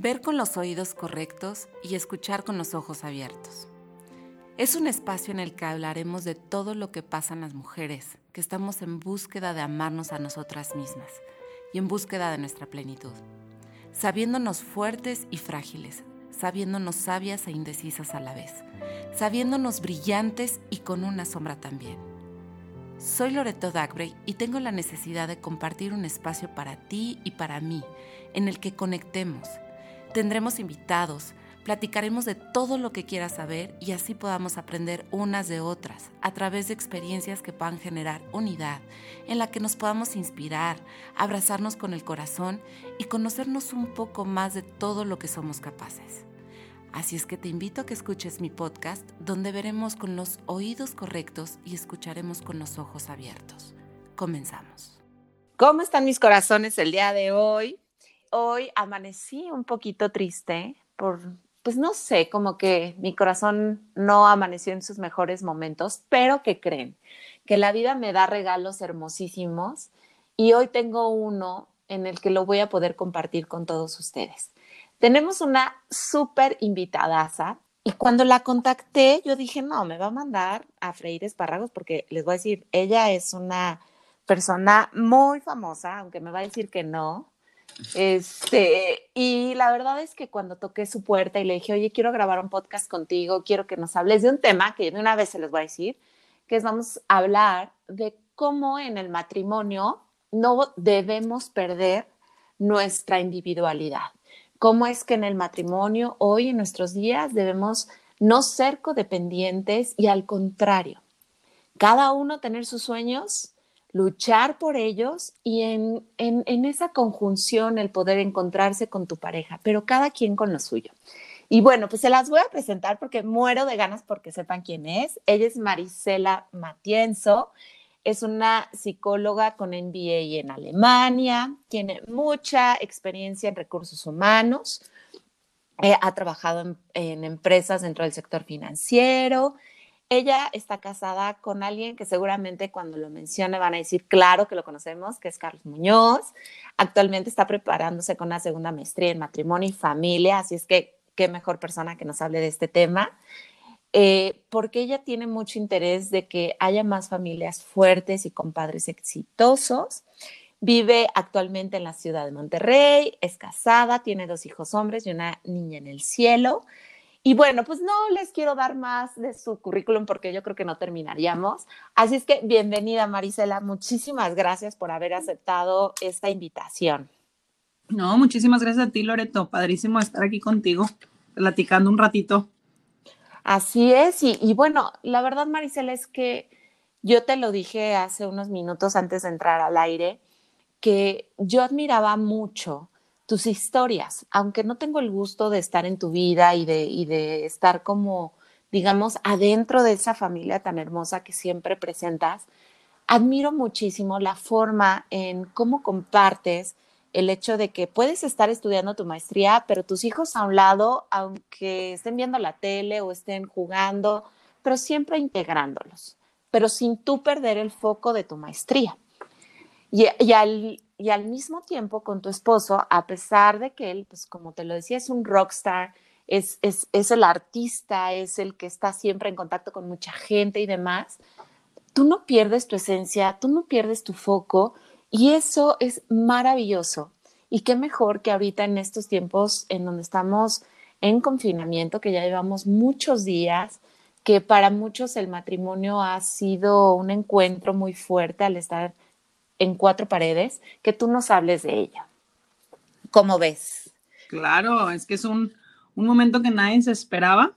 ver con los oídos correctos y escuchar con los ojos abiertos. Es un espacio en el que hablaremos de todo lo que pasa en las mujeres, que estamos en búsqueda de amarnos a nosotras mismas y en búsqueda de nuestra plenitud, sabiéndonos fuertes y frágiles, sabiéndonos sabias e indecisas a la vez, sabiéndonos brillantes y con una sombra también. Soy Loreto Dagbrey y tengo la necesidad de compartir un espacio para ti y para mí, en el que conectemos. Tendremos invitados, platicaremos de todo lo que quieras saber y así podamos aprender unas de otras a través de experiencias que puedan generar unidad, en la que nos podamos inspirar, abrazarnos con el corazón y conocernos un poco más de todo lo que somos capaces. Así es que te invito a que escuches mi podcast donde veremos con los oídos correctos y escucharemos con los ojos abiertos. Comenzamos. ¿Cómo están mis corazones el día de hoy? Hoy amanecí un poquito triste por, pues no sé, como que mi corazón no amaneció en sus mejores momentos, pero que creen que la vida me da regalos hermosísimos y hoy tengo uno en el que lo voy a poder compartir con todos ustedes. Tenemos una súper invitadaza y cuando la contacté, yo dije, no, me va a mandar a freír espárragos porque les voy a decir, ella es una persona muy famosa, aunque me va a decir que no. Este, y la verdad es que cuando toqué su puerta y le dije, oye, quiero grabar un podcast contigo, quiero que nos hables de un tema que de una vez se les voy a decir, que es vamos a hablar de cómo en el matrimonio no debemos perder nuestra individualidad. Cómo es que en el matrimonio, hoy en nuestros días, debemos no ser codependientes y al contrario, cada uno tener sus sueños, luchar por ellos y en, en, esa conjunción el poder encontrarse con tu pareja, pero cada quien con lo suyo. Y bueno, pues se las voy a presentar porque muero de ganas porque sepan quién es. Ella es Marisela Matienzo es una psicóloga con MBA en Alemania, tiene mucha experiencia en recursos humanos, eh, ha trabajado en, empresas dentro del sector financiero. Ella está casada con alguien que seguramente cuando lo mencione van a decir, claro que lo conocemos, que es Carlos Muñoz. Actualmente está preparándose con una segunda maestría en matrimonio y familia, así es que qué mejor persona que nos hable de este tema. Eh, porque ella tiene mucho interés de que haya más familias fuertes y con padres exitosos. Vive actualmente en la ciudad de Monterrey, es casada, tiene dos hijos hombres y una niña en el cielo. Y bueno, pues no les quiero dar más de su currículum porque yo creo que no terminaríamos. Así es que bienvenida Marisela, muchísimas gracias por haber aceptado esta invitación. No, muchísimas gracias a ti Loreto, padrísimo estar aquí contigo, platicando un ratito. Así es, y, bueno, la verdad, Maricela, es que yo te lo dije hace unos minutos antes de entrar al aire, que yo admiraba mucho tus historias, aunque no tengo el gusto de estar en tu vida y de, estar como, digamos, adentro de esa familia tan hermosa que siempre presentas, admiro muchísimo la forma en cómo compartes el hecho de que puedes estar estudiando tu maestría, pero tus hijos a un lado, aunque estén viendo la tele o estén jugando, pero siempre integrándolos, pero sin tú perder el foco de tu maestría. Y, al, y al mismo tiempo con tu esposo, a pesar de que él, pues como te lo decía, es un rockstar, es, es, es el artista, es el que está siempre en contacto con mucha gente y demás, tú no pierdes tu esencia, tú no pierdes tu foco, y eso es maravilloso. Y qué mejor que ahorita en estos tiempos en donde estamos en confinamiento, que ya llevamos muchos días, que para muchos el matrimonio ha sido un encuentro muy fuerte al estar en cuatro paredes, que tú nos hables de ella. ¿Cómo ves? Claro, es que es un, un momento que nadie se esperaba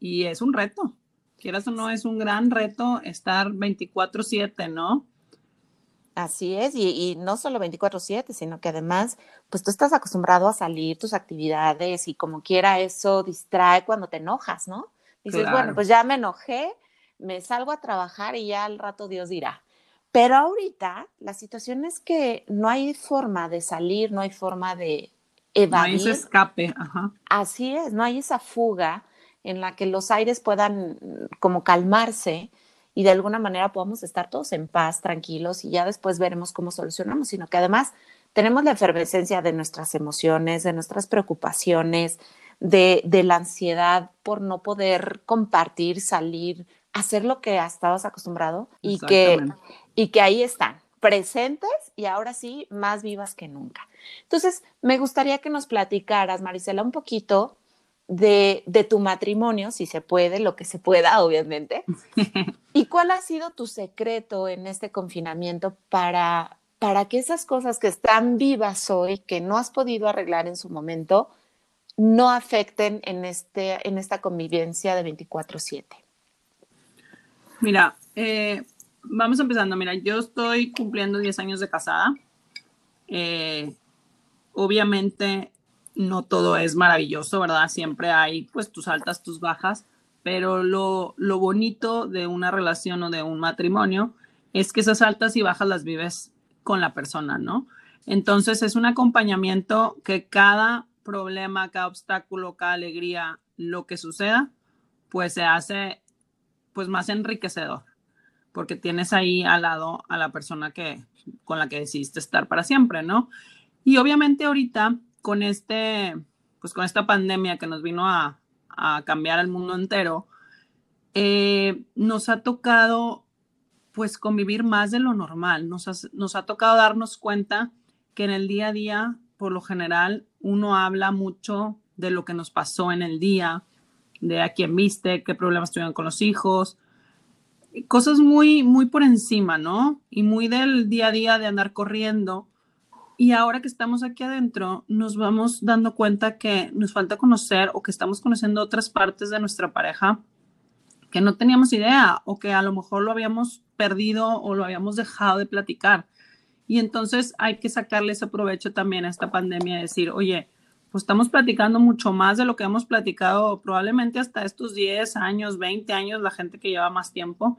y es un reto. Quieras o no, es un gran reto estar 24/7, ¿no? Así es, y, no solo 24/7, sino que además, pues tú estás acostumbrado a salir tus actividades y como quiera eso distrae cuando te enojas, ¿no? Dices, bueno, pues ya me enojé, me salgo a trabajar y ya al rato Dios dirá. Pero ahorita la situación es que no hay forma de salir, no hay forma de evadir. No hay ese escape, ajá. Así es, no hay esa fuga en la que los aires puedan mm, como calmarse y de alguna manera podamos estar todos en paz, tranquilos y ya después veremos cómo solucionamos, sino que además tenemos la efervescencia de nuestras emociones, de nuestras preocupaciones, de, de la ansiedad por no poder compartir, salir, hacer lo que estabas acostumbrado y que, y que ahí están, presentes y ahora sí más vivas que nunca. Entonces, me gustaría que nos platicaras, Marisela, un poquito de, de, tu matrimonio, si se puede, lo que se pueda, obviamente. ¿Y cuál ha sido tu secreto en este confinamiento para, para que esas cosas que están vivas hoy, que no has podido arreglar en su momento, no afecten en, este, en esta convivencia de 24/7? Mira, eh, vamos empezando. Mira, yo estoy cumpliendo 10 años de casada. Eh, obviamente no todo es maravilloso, ¿verdad? Siempre hay pues tus altas, tus bajas, pero lo, lo bonito de una relación o de un matrimonio es que esas altas y bajas las vives con la persona, ¿no? Entonces es un acompañamiento que cada problema, cada obstáculo, cada alegría, lo que suceda, pues se hace pues más enriquecedor, porque tienes ahí al lado a la persona que con la que decidiste estar para siempre, ¿no? Y obviamente ahorita con este pues con esta pandemia que nos vino a, cambiar el mundo entero, eh, nos ha tocado pues convivir más de lo normal, nos ha, nos ha tocado darnos cuenta que en el día a día, por lo general, uno habla mucho de lo que nos pasó en el día, de a quién viste, qué problemas tuvieron con los hijos, cosas muy, muy por encima, ¿no? Y muy del día a día de andar corriendo. Y ahora que estamos aquí adentro, nos vamos dando cuenta que nos falta conocer o que estamos conociendo otras partes de nuestra pareja que no teníamos idea o que a lo mejor lo habíamos perdido o lo habíamos dejado de platicar. Y entonces hay que sacarle ese provecho también a esta pandemia decir, oye, pues estamos platicando mucho más de lo que hemos platicado probablemente hasta estos 10 años, 20 años, la gente que lleva más tiempo.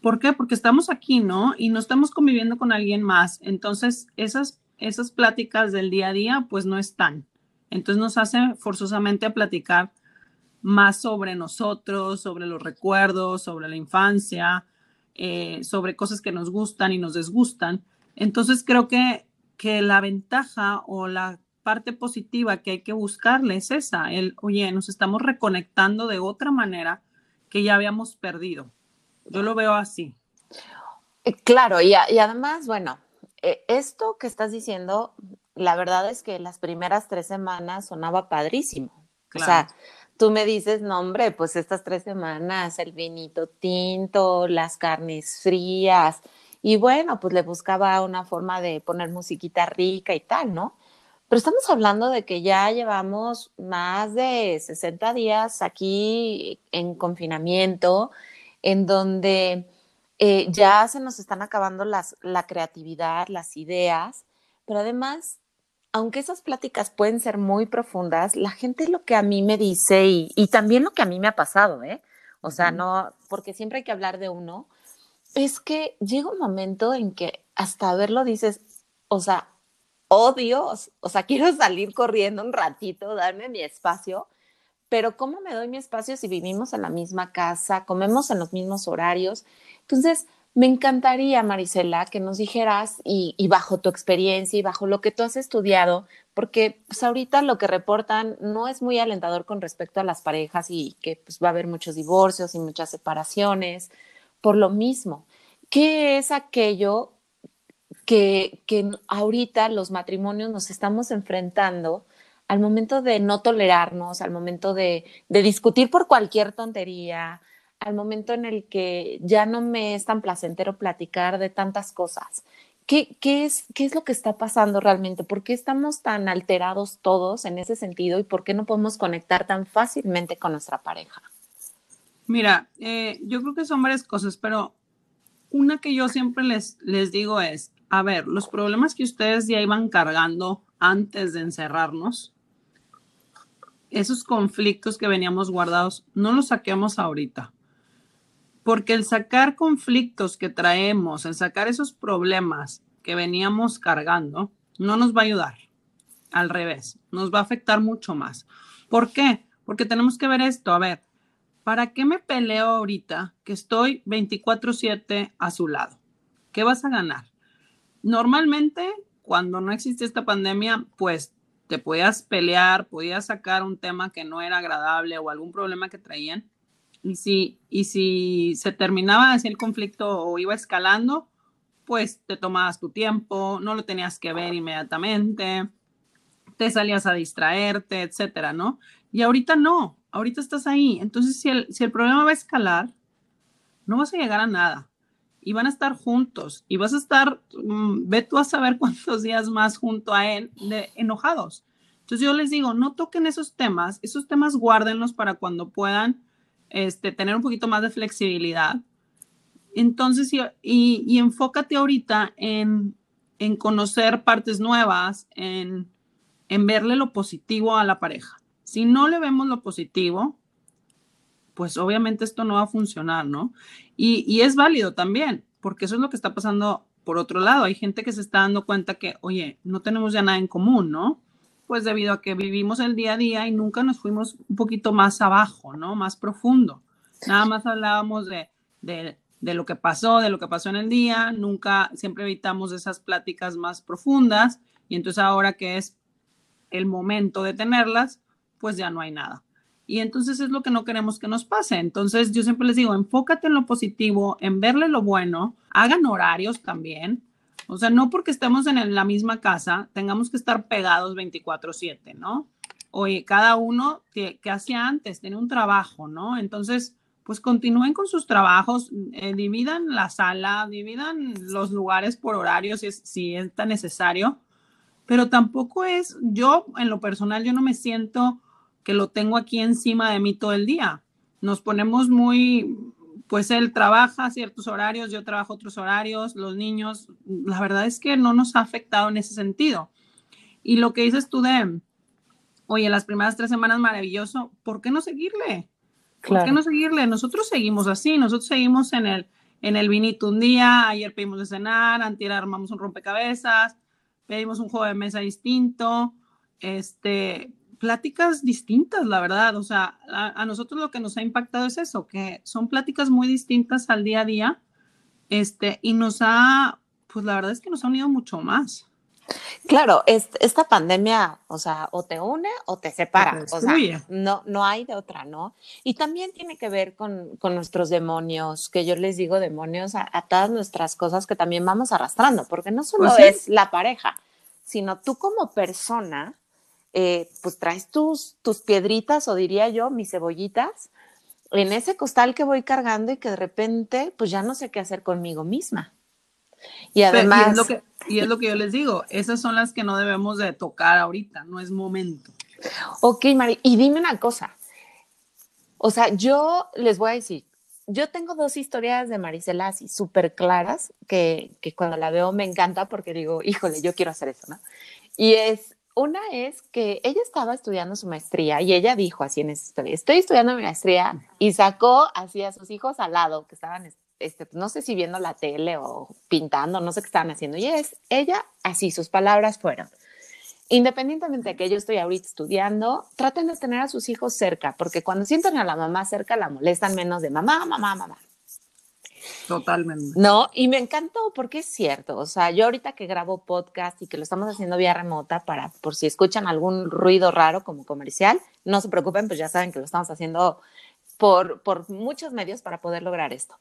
¿Por qué? Porque estamos aquí, ¿no? Y no estamos conviviendo con alguien más. Entonces, esas, esas pláticas del día a día, pues no están. Entonces nos hace forzosamente platicar más sobre nosotros, sobre los recuerdos, sobre la infancia, eh, sobre cosas que nos gustan y nos desgustan. Entonces creo que, que la ventaja o la parte positiva que hay que buscarle es esa, el, oye, nos estamos reconectando de otra manera que ya habíamos perdido. Yo lo veo así. Eh, claro, y, y además, bueno, eh, esto que estás diciendo, la verdad es que las primeras tres semanas sonaba padrísimo. O sea, tú me dices, no, hombre, pues estas tres semanas, el vinito tinto, las carnes frías, y bueno, pues le buscaba una forma de poner musiquita rica y tal, ¿no? Pero estamos hablando de que ya llevamos más de 60 días aquí en confinamiento, en donde eh, ya se nos están acabando las, la creatividad, las ideas, pero además, aunque esas pláticas pueden ser muy profundas, la gente lo que a mí me dice y, y también lo que a mí me ha pasado, ¿eh? O sea, no, porque siempre hay que hablar de uno, es que llega un momento en que hasta verlo dices, o sea, oh Dios, o sea, quiero salir corriendo un ratito, darme mi espacio, pero ¿cómo me doy mi espacio si vivimos en la misma casa, comemos en los mismos horarios? Entonces, me encantaría, Marisela, que nos dijeras, y, bajo tu experiencia y bajo lo que tú has estudiado, porque pues ahorita lo que reportan no es muy alentador con respecto a las parejas y que pues, va a haber muchos divorcios y muchas separaciones, por lo mismo. ¿Qué es aquello que, ahorita los matrimonios nos estamos enfrentando al momento de no tolerarnos, al momento de, discutir por cualquier tontería, al momento en el que ya no me es tan placentero platicar de tantas cosas. ¿Qué, es, ¿Qué es lo que está pasando realmente? ¿Por qué estamos tan alterados todos en ese sentido y por qué no podemos conectar tan fácilmente con nuestra pareja? Mira, eh, yo creo que son varias cosas, pero una que yo siempre les, les digo es, a ver, los problemas que ustedes ya iban cargando antes de encerrarnos, esos conflictos que veníamos guardados, no los saquemos ahorita. Porque el sacar conflictos que traemos, el sacar esos problemas que veníamos cargando, no nos va a ayudar. Al revés, nos va a afectar mucho más. ¿Por qué? Porque tenemos que ver esto. A ver, ¿para qué me peleo ahorita que estoy 24/7 a su lado? ¿Qué vas a ganar? Normalmente, cuando no existía esta pandemia, pues te podías pelear, podías sacar un tema que no era agradable o algún problema que traían. Y si, y si se terminaba así el conflicto o iba escalando, pues te tomabas tu tiempo, no lo tenías que ver inmediatamente, te salías a distraerte, etcétera, ¿no? Y ahorita no, ahorita estás ahí. Entonces, si el, si el problema va a escalar, no vas a llegar a nada. Y van a estar juntos. Y vas a estar, mm, ve tú a saber cuántos días más junto a él enojados. Entonces yo les digo, no toquen esos temas, esos temas guárdenlos para cuando puedan este, tener un poquito más de flexibilidad. Entonces, y, y, enfócate ahorita en, en conocer partes nuevas, en, en verle lo positivo a la pareja. Si no le vemos lo positivo, pues obviamente esto no va a funcionar, ¿no? Y, y, es válido también, porque eso es lo que está pasando por otro lado. Hay gente que se está dando cuenta que, oye, no tenemos ya nada en común, ¿no? Pues debido a que vivimos el día a día y nunca nos fuimos un poquito más abajo, ¿no? Más profundo. Nada más hablábamos de, de, de lo que pasó, de lo que pasó en el día, nunca, siempre evitamos esas pláticas más profundas y entonces ahora que es el momento de tenerlas, pues ya no hay nada. Y entonces es lo que no queremos que nos pase. Entonces yo siempre les digo, enfócate en lo positivo, en verle lo bueno, hagan horarios también. O sea, no porque estemos en la misma casa, tengamos que estar pegados 24/7, ¿no? Oye, cada uno que, hacía antes, tiene un trabajo, ¿no? Entonces, pues continúen con sus trabajos, eh, dividan la sala, dividan los lugares por horarios si si es tan necesario, pero tampoco es, yo en lo personal, yo no me siento que lo tengo aquí encima de mí todo el día. Nos ponemos muy, pues él trabaja ciertos horarios, yo trabajo otros horarios, los niños, la verdad es que no nos ha afectado en ese sentido. Y lo que dices tú de, oye, las primeras tres semanas maravilloso, ¿por qué no seguirle? ¿Por qué no seguirle? Nosotros seguimos así, nosotros seguimos en el, en el vinito un día, ayer pedimos de cenar, antier armamos un rompecabezas, pedimos un juego de mesa distinto, este, pláticas distintas, la verdad. O sea, a, nosotros lo que nos ha impactado es eso, que son pláticas muy distintas al día a día, este, y nos ha, pues la verdad es que nos ha unido mucho más. Claro, esta pandemia, o sea, o te une o te separa, o sea, no, no hay de otra, ¿no? Y también tiene que ver con, con nuestros demonios, que yo les digo demonios a, todas nuestras cosas que también vamos arrastrando, porque no solo pues es la pareja, sino tú como persona, eh, pues traes tus, tus piedritas, o diría yo, mis cebollitas, en ese costal que voy cargando y que de repente, pues ya no sé qué hacer conmigo misma. Y además... y, es lo que, y es lo que yo les digo, esas son las que no debemos de tocar ahorita, no es momento. Ok, Mari, y dime una cosa. O sea, yo les voy a decir, yo tengo dos historias de Marisela así súper claras que, que, cuando la veo me encanta porque digo, híjole, yo quiero hacer eso, ¿no? Y es, una es que ella estaba estudiando su maestría y ella dijo así en esa historia, estoy estudiando mi maestría y sacó así a sus hijos al lado que estaban este, no sé si viendo la tele o pintando, no sé qué estaban haciendo. Y es, ella, así, sus palabras fueron, independientemente de que yo estoy ahorita estudiando, traten de tener a sus hijos cerca, porque cuando sienten a la mamá cerca, la molestan menos de mamá, mamá, mamá. Totalmente. No, y me encantó porque es cierto. O sea, yo ahorita que grabo podcast y que lo estamos haciendo vía remota para, por si escuchan algún ruido raro como comercial, no se preocupen, pues ya saben que lo estamos haciendo por, por muchos medios para poder lograr esto.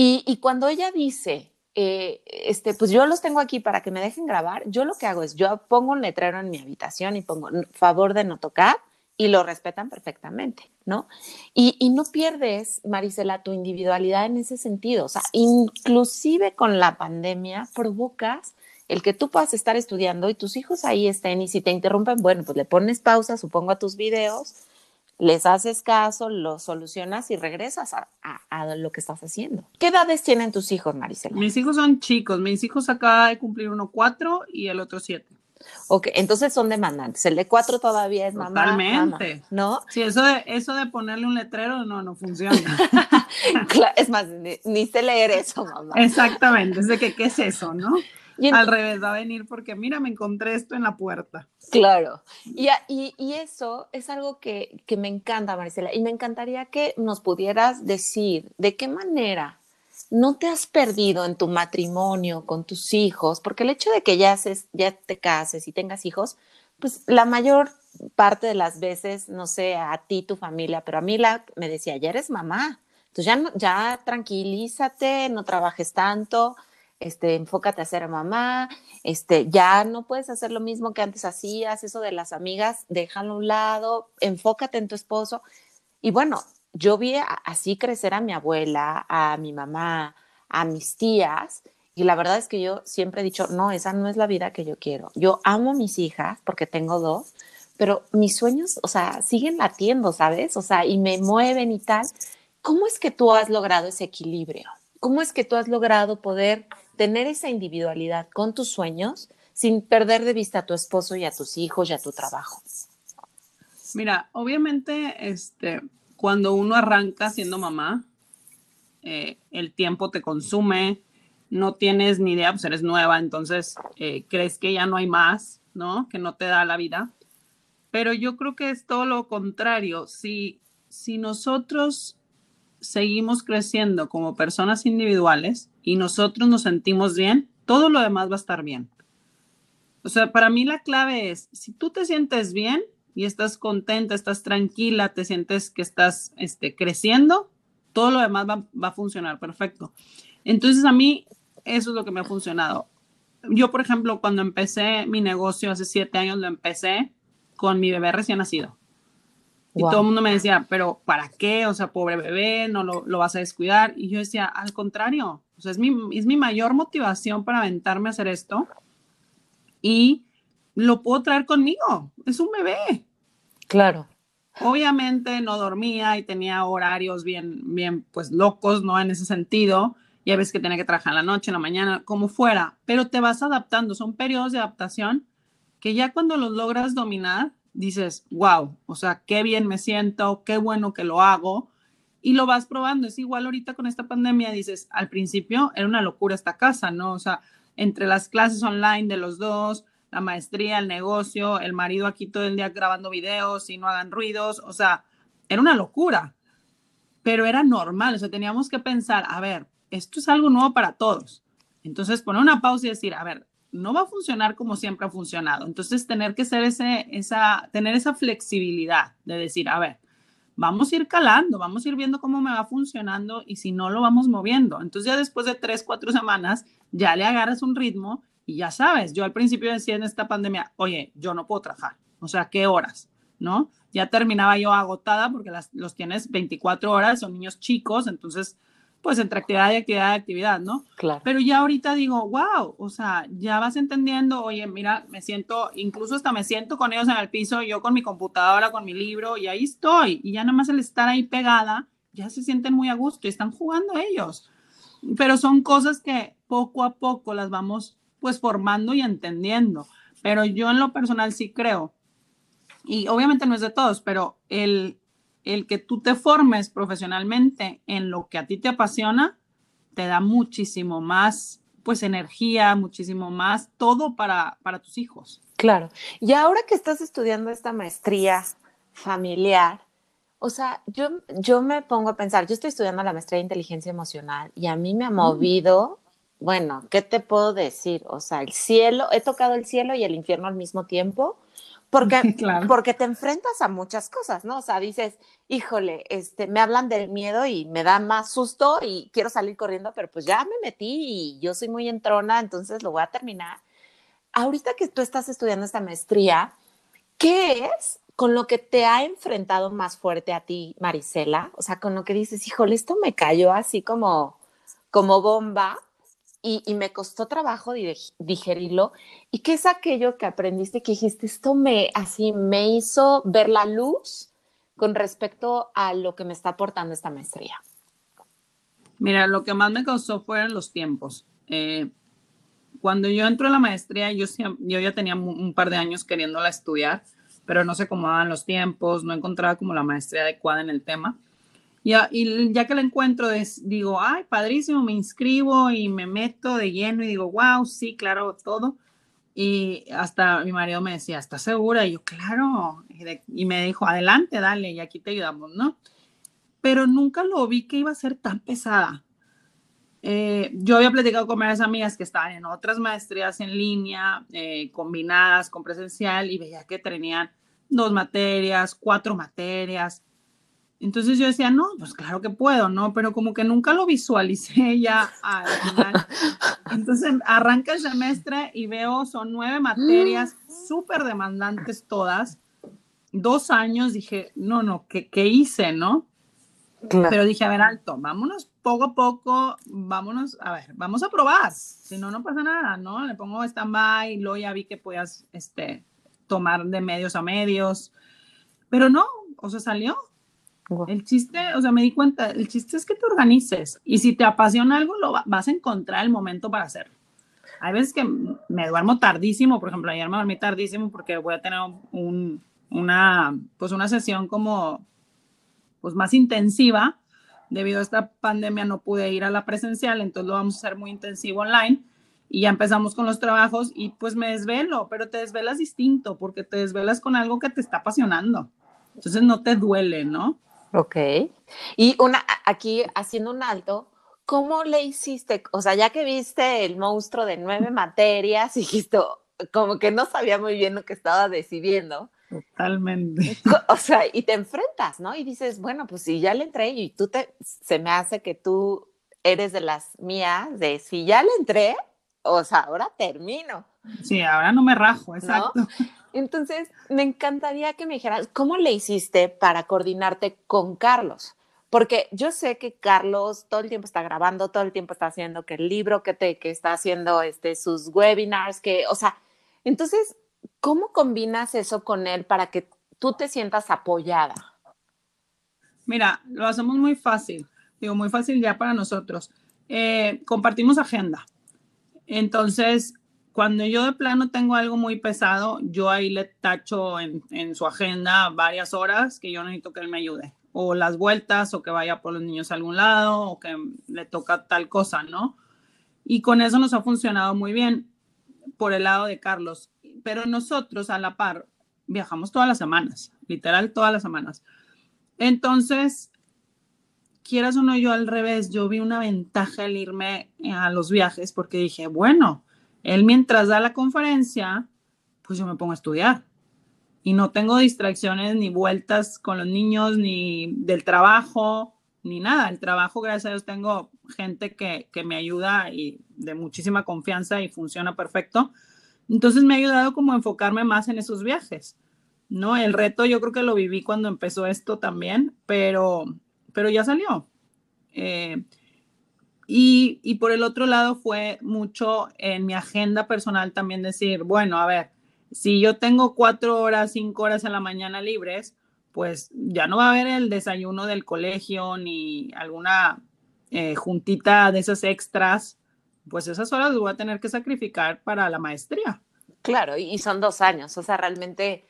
Y, cuando ella dice, eh, este, pues yo los tengo aquí para que me dejen grabar, yo lo que hago es, yo pongo un letrero en mi habitación y pongo favor de no tocar y lo respetan perfectamente, ¿no? Y, y, no pierdes, Marisela, tu individualidad en ese sentido. O sea, inclusive con la pandemia provocas el que tú puedas estar estudiando y tus hijos ahí estén y si te interrumpen, bueno, pues le pones pausa, supongo, a tus videos les haces caso, lo solucionas y regresas a, lo que estás haciendo. ¿Qué edades tienen tus hijos, Maricela? Mis hijos son chicos. Mis hijos acaba de cumplir uno cuatro y el otro siete. Ok, entonces son demandantes. El de cuatro todavía es mamá. Totalmente. ¿No? Sí, eso de, eso de ponerle un letrero no, no funciona. es más, ni, sé leer eso, mamá. Exactamente, es de que, ¿qué es eso, no? Al revés, va a venir porque mira, me encontré esto en la puerta. Claro. Y, y, eso es algo que, que, me encanta, Marcela. Y me encantaría que nos pudieras decir de qué manera no te has perdido en tu matrimonio con tus hijos, porque el hecho de que ya, ya te cases y tengas hijos, pues la mayor parte de las veces, no sé, a ti, tu familia, pero a mí la, me decía, ya eres mamá, entonces ya, ya tranquilízate, no trabajes tanto, este, enfócate a ser mamá, este, ya no puedes hacer lo mismo que antes hacías, eso de las amigas, déjalo a un lado, enfócate en tu esposo. Y bueno, yo vi así crecer a mi abuela, a mi mamá, a mis tías, y la verdad es que yo siempre he dicho, no, esa no es la vida que yo quiero. Yo amo mis hijas porque tengo dos, pero mis sueños, o sea, siguen latiendo, ¿sabes? O sea, y me mueven y tal. ¿Cómo es que tú has logrado ese equilibrio? ¿Cómo es que tú has logrado poder tener esa individualidad con tus sueños sin perder de vista a tu esposo y a tus hijos y a tu trabajo? Mira, obviamente, este, cuando uno arranca siendo mamá, eh, el tiempo te consume, no tienes ni idea, pues eres nueva, entonces eh, crees que ya no hay más, ¿no? Que no te da la vida. Pero yo creo que es todo lo contrario. Si, si nosotros seguimos creciendo como personas individuales y nosotros nos sentimos bien, todo lo demás va a estar bien. O sea, para mí la clave es, si tú te sientes bien, y estás contenta, estás tranquila, te sientes que estás este, creciendo, todo lo demás va, va, a funcionar perfecto. Entonces a mí eso es lo que me ha funcionado. Yo, por ejemplo, cuando empecé mi negocio hace siete años, lo empecé con mi bebé recién nacido. Y todo el mundo me decía, pero ¿para qué? O sea, pobre bebé, no lo, lo, vas a descuidar. Y yo decía, al contrario, o sea, es mi, es mi mayor motivación para aventarme a hacer esto. Y lo puedo traer conmigo. Es un bebé. Claro. Obviamente no dormía y tenía horarios bien, bien, pues locos, ¿no? En ese sentido. Ya ves que tenía que trabajar la noche, en la mañana, como fuera, pero te vas adaptando. Son periodos de adaptación que ya cuando los logras dominar, dices, wow, o sea, qué bien me siento, qué bueno que lo hago. Y lo vas probando. Es igual ahorita con esta pandemia, dices, al principio era una locura esta casa, ¿no? O sea, entre las clases online de los dos, la maestría, el negocio, el marido aquí todo el día grabando videos y no hagan ruidos, o sea, era una locura, pero era normal, o sea, teníamos que pensar, a ver, esto es algo nuevo para todos. Entonces, poner una pausa y decir, a ver, no va a funcionar como siempre ha funcionado. Entonces, tener que ser ese, esa, tener esa flexibilidad de decir, a ver, vamos a ir calando, vamos a ir viendo cómo me va funcionando y si no lo vamos moviendo. Entonces, ya después de tres, cuatro semanas, ya le agarras un ritmo y ya sabes, yo al principio decía en esta pandemia, oye, yo no puedo trabajar. O sea, ¿qué horas? ¿No? Ya terminaba yo agotada porque las, los tienes 24 horas, son niños chicos, entonces, pues entre actividad y actividad y actividad, ¿no? Claro. Pero ya ahorita digo, wow, o sea, ya vas entendiendo, oye, mira, me siento, incluso hasta me siento con ellos en el piso, yo con mi computadora, con mi libro, y ahí estoy. Y ya nada más el estar ahí pegada, ya se sienten muy a gusto y están jugando ellos. Pero son cosas que poco a poco las vamos pues formando y entendiendo. Pero yo en lo personal sí creo, y obviamente no es de todos, pero el, el que tú te formes profesionalmente en lo que a ti te apasiona, te da muchísimo más, pues energía, muchísimo más, todo para, para tus hijos. Claro. Y ahora que estás estudiando esta maestría familiar, o sea, yo, yo me pongo a pensar, yo estoy estudiando la maestría de inteligencia emocional y a mí me ha mm. movido bueno, ¿qué te puedo decir? O sea, el cielo, he tocado el cielo y el infierno al mismo tiempo, porque, porque te enfrentas a muchas cosas, ¿no? O sea, dices, híjole, este, me hablan del miedo y me da más susto y quiero salir corriendo, pero pues ya me metí y yo soy muy entrona, entonces lo voy a terminar. Ahorita que tú estás estudiando esta maestría, ¿qué es con lo que te ha enfrentado más fuerte a ti, Marisela? O sea, con lo que dices, híjole, esto me cayó así como, como bomba y, me costó trabajo digerirlo. ¿Y qué es aquello que aprendiste que dijiste, esto me, así, me hizo ver la luz con respecto a lo que me está aportando esta maestría? Mira, lo que más me costó fueron los tiempos. Eh, cuando yo entro a la maestría, yo, ya tenía un par de años queriéndola estudiar, pero no se acomodaban los tiempos, no encontraba como la maestría adecuada en el tema. Y, ya que la encuentro, digo, ay, padrísimo, me inscribo y me meto de lleno y digo, wow, sí, claro, todo. Y hasta mi marido me decía, ¿estás segura? Y yo, claro. Y, me dijo, adelante, dale, y aquí te ayudamos, ¿no? Pero nunca lo vi que iba a ser tan pesada. eh, yo había platicado con varias amigas que estaban en otras maestrías en línea, eh, combinadas con presencial, y veía que tenían dos materias, cuatro materias. Entonces yo decía, no, pues claro que puedo, ¿no? Pero como que nunca lo visualicé ya al final. Entonces arranca el semestre y veo, son nueve materias súper demandantes todas. Dos años, dije, no, no, ¿qué, qué hice, no? Pero dije, a ver, alto, vámonos poco a poco, vámonos, a ver, vamos a probar. Si no, no pasa nada, ¿no? Le pongo stand-by luego ya vi que podías este, tomar de medios a medios. Pero no, o sea, salió. El chiste, o sea, me di cuenta, el chiste es que te organices y si te apasiona algo, lo vas a encontrar el momento para hacerlo. Hay veces que me duermo tardísimo, por ejemplo, ayer me dormí tardísimo porque voy a tener un, una, pues una sesión como pues más intensiva. Debido a esta pandemia no pude ir a la presencial, entonces lo vamos a hacer muy intensivo online y ya empezamos con los trabajos y pues me desvelo, pero te desvelas distinto porque te desvelas con algo que te está apasionando. Entonces no te duele, ¿no? Ok. Y una, aquí haciendo un alto, ¿cómo le hiciste? O sea, ya que viste el monstruo de nueve materias, dijiste, como que no sabía muy bien lo que estaba decidiendo. Totalmente. O sea, y te enfrentas, ¿no? Y dices, bueno, pues si ya le entré y tú te, se me hace que tú eres de las mías, de si ya le entré, o sea, ahora termino. Sí, ahora no me rajo, exacto. Entonces, me encantaría que me dijeras, ¿cómo le hiciste para coordinarte con Carlos? Porque yo sé que Carlos todo el tiempo está grabando, todo el tiempo está haciendo que el libro que te que está haciendo este sus webinars, que, o sea, entonces ¿Cómo combinas eso con él para que tú te sientas apoyada? Mira, lo hacemos muy fácil, digo, muy fácil ya para nosotros. Eh, compartimos agenda. Entonces, cuando yo de plano tengo algo muy pesado, yo ahí le tacho en, en, su agenda varias horas que yo necesito que él me ayude. O las vueltas, o que vaya por los niños a algún lado, o que le toca tal cosa, ¿no? Y con eso nos ha funcionado muy bien por el lado de Carlos pero nosotros a la par viajamos todas las semanas, literal todas las semanas. Entonces, quieras o no, yo al revés, yo vi una ventaja al irme a los viajes porque dije, bueno, él mientras da la conferencia, pues yo me pongo a estudiar y no tengo distracciones ni vueltas con los niños, ni del trabajo, ni nada. El trabajo, gracias a Dios, tengo gente que, que me ayuda y de muchísima confianza y funciona perfecto. Entonces me ha ayudado como a enfocarme más en esos viajes, ¿no? El reto yo creo que lo viví cuando empezó esto también, pero, pero ya salió. Eh, y, y, por el otro lado fue mucho en mi agenda personal también decir, bueno, a ver, si yo tengo cuatro horas, cinco horas a la mañana libres, pues ya no va a haber el desayuno del colegio ni alguna eh, juntita de esas extras pues esas horas las voy a tener que sacrificar para la maestría. Claro, y son dos años, o sea, realmente,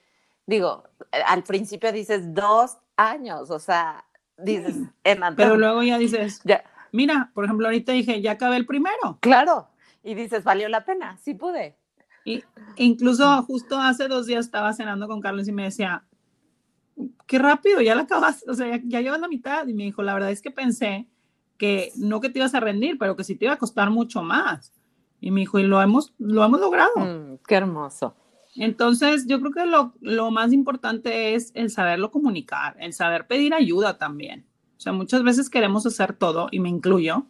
digo, eh, al principio dices dos años, o sea, dices, Pero luego ya dices, ya. Mira, por ejemplo, ahorita dije, ya acabé el primero. Claro, y dices, valió la pena, sí pude. Y incluso justo hace dos días estaba cenando con Carlos y me decía, qué rápido, ya la acabas, o sea, ya, ya llevas la mitad. Y me dijo, la verdad es que pensé que no que te ibas a rendir, pero que sí te iba a costar mucho más. Y me dijo, y lo hemos, lo hemos logrado. Mm, qué hermoso. Entonces, yo creo que lo, lo, más importante es el saberlo comunicar, el saber pedir ayuda también. O sea, muchas veces queremos hacer todo, y me incluyo,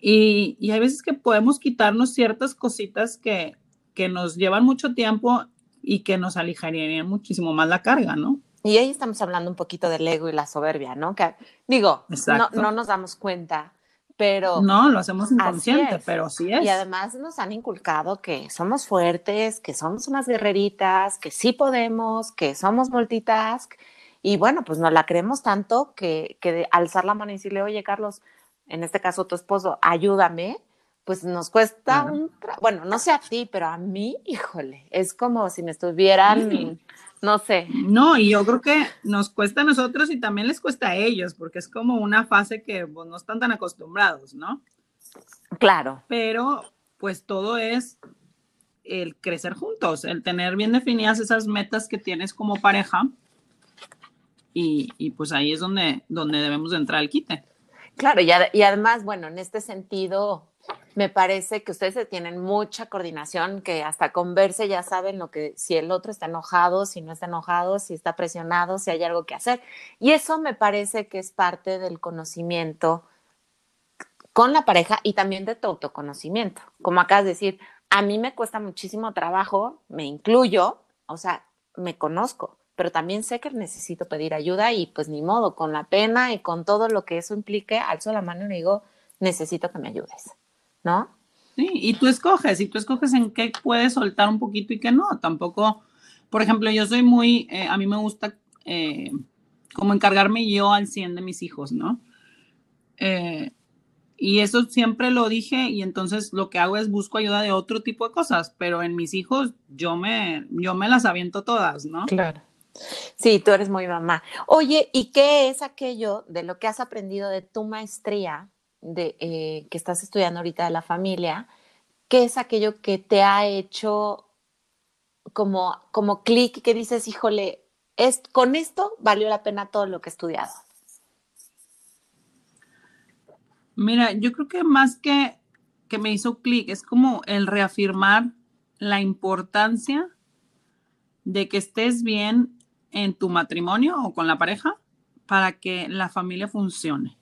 y, y hay veces que podemos quitarnos ciertas cositas que, que nos llevan mucho tiempo y que nos aligerían muchísimo más la carga, ¿no? Y ahí estamos hablando un poquito del ego y la soberbia, ¿no? Que digo, no, no, nos damos cuenta, pero... No, lo hacemos inconsciente, pero sí es. Y además nos han inculcado que somos fuertes, que somos unas guerreritas, que sí podemos, que somos multitask. Y bueno, pues nos la creemos tanto que, que alzar la mano y decirle, oye, Carlos, en este caso tu esposo, ayúdame, pues nos cuesta un... Bueno, no sé a ti, pero a mí, híjole, es como si me estuvieran no sé. No, y yo creo que nos cuesta a nosotros y también les cuesta a ellos, porque es como una fase que pues, no están tan acostumbrados, ¿no? Claro. Pero pues todo es el crecer juntos, el tener bien definidas esas metas que tienes como pareja y, pues ahí es donde, donde debemos entrar al quite. Claro, y, y además, bueno, en este sentido, me parece que ustedes tienen mucha coordinación, que hasta con verse ya saben lo que, si el otro está enojado, si no está enojado, si está presionado, si hay algo que hacer. Y eso me parece que es parte del conocimiento con la pareja y también de tu autoconocimiento. Como acabas de decir, a mí me cuesta muchísimo trabajo, me incluyo, o sea, me conozco, pero también sé que necesito pedir ayuda y pues ni modo, con la pena y con todo lo que eso implique, alzo la mano y digo, necesito que me ayudes. ¿no? Sí, y tú escoges, y tú escoges en qué puedes soltar un poquito y qué no. Tampoco, por ejemplo, yo soy muy, eh, a mí me gusta eh, como encargarme yo al 100 de mis hijos, ¿no? Eh, y eso siempre lo dije y entonces lo que hago es busco ayuda de otro tipo de cosas, pero en mis hijos yo me, yo me las aviento todas, ¿no? Claro. Sí, tú eres muy mamá. Oye, ¿y qué es aquello de lo que has aprendido de tu maestría de, eh, que estás estudiando ahorita de la familia, ¿qué es aquello que te ha hecho como, como clic que dices, híjole, es, con esto valió la pena todo lo que he estudiado? Mira, yo creo que más que, que me hizo clic, es como el reafirmar la importancia de que estés bien en tu matrimonio o con la pareja para que la familia funcione.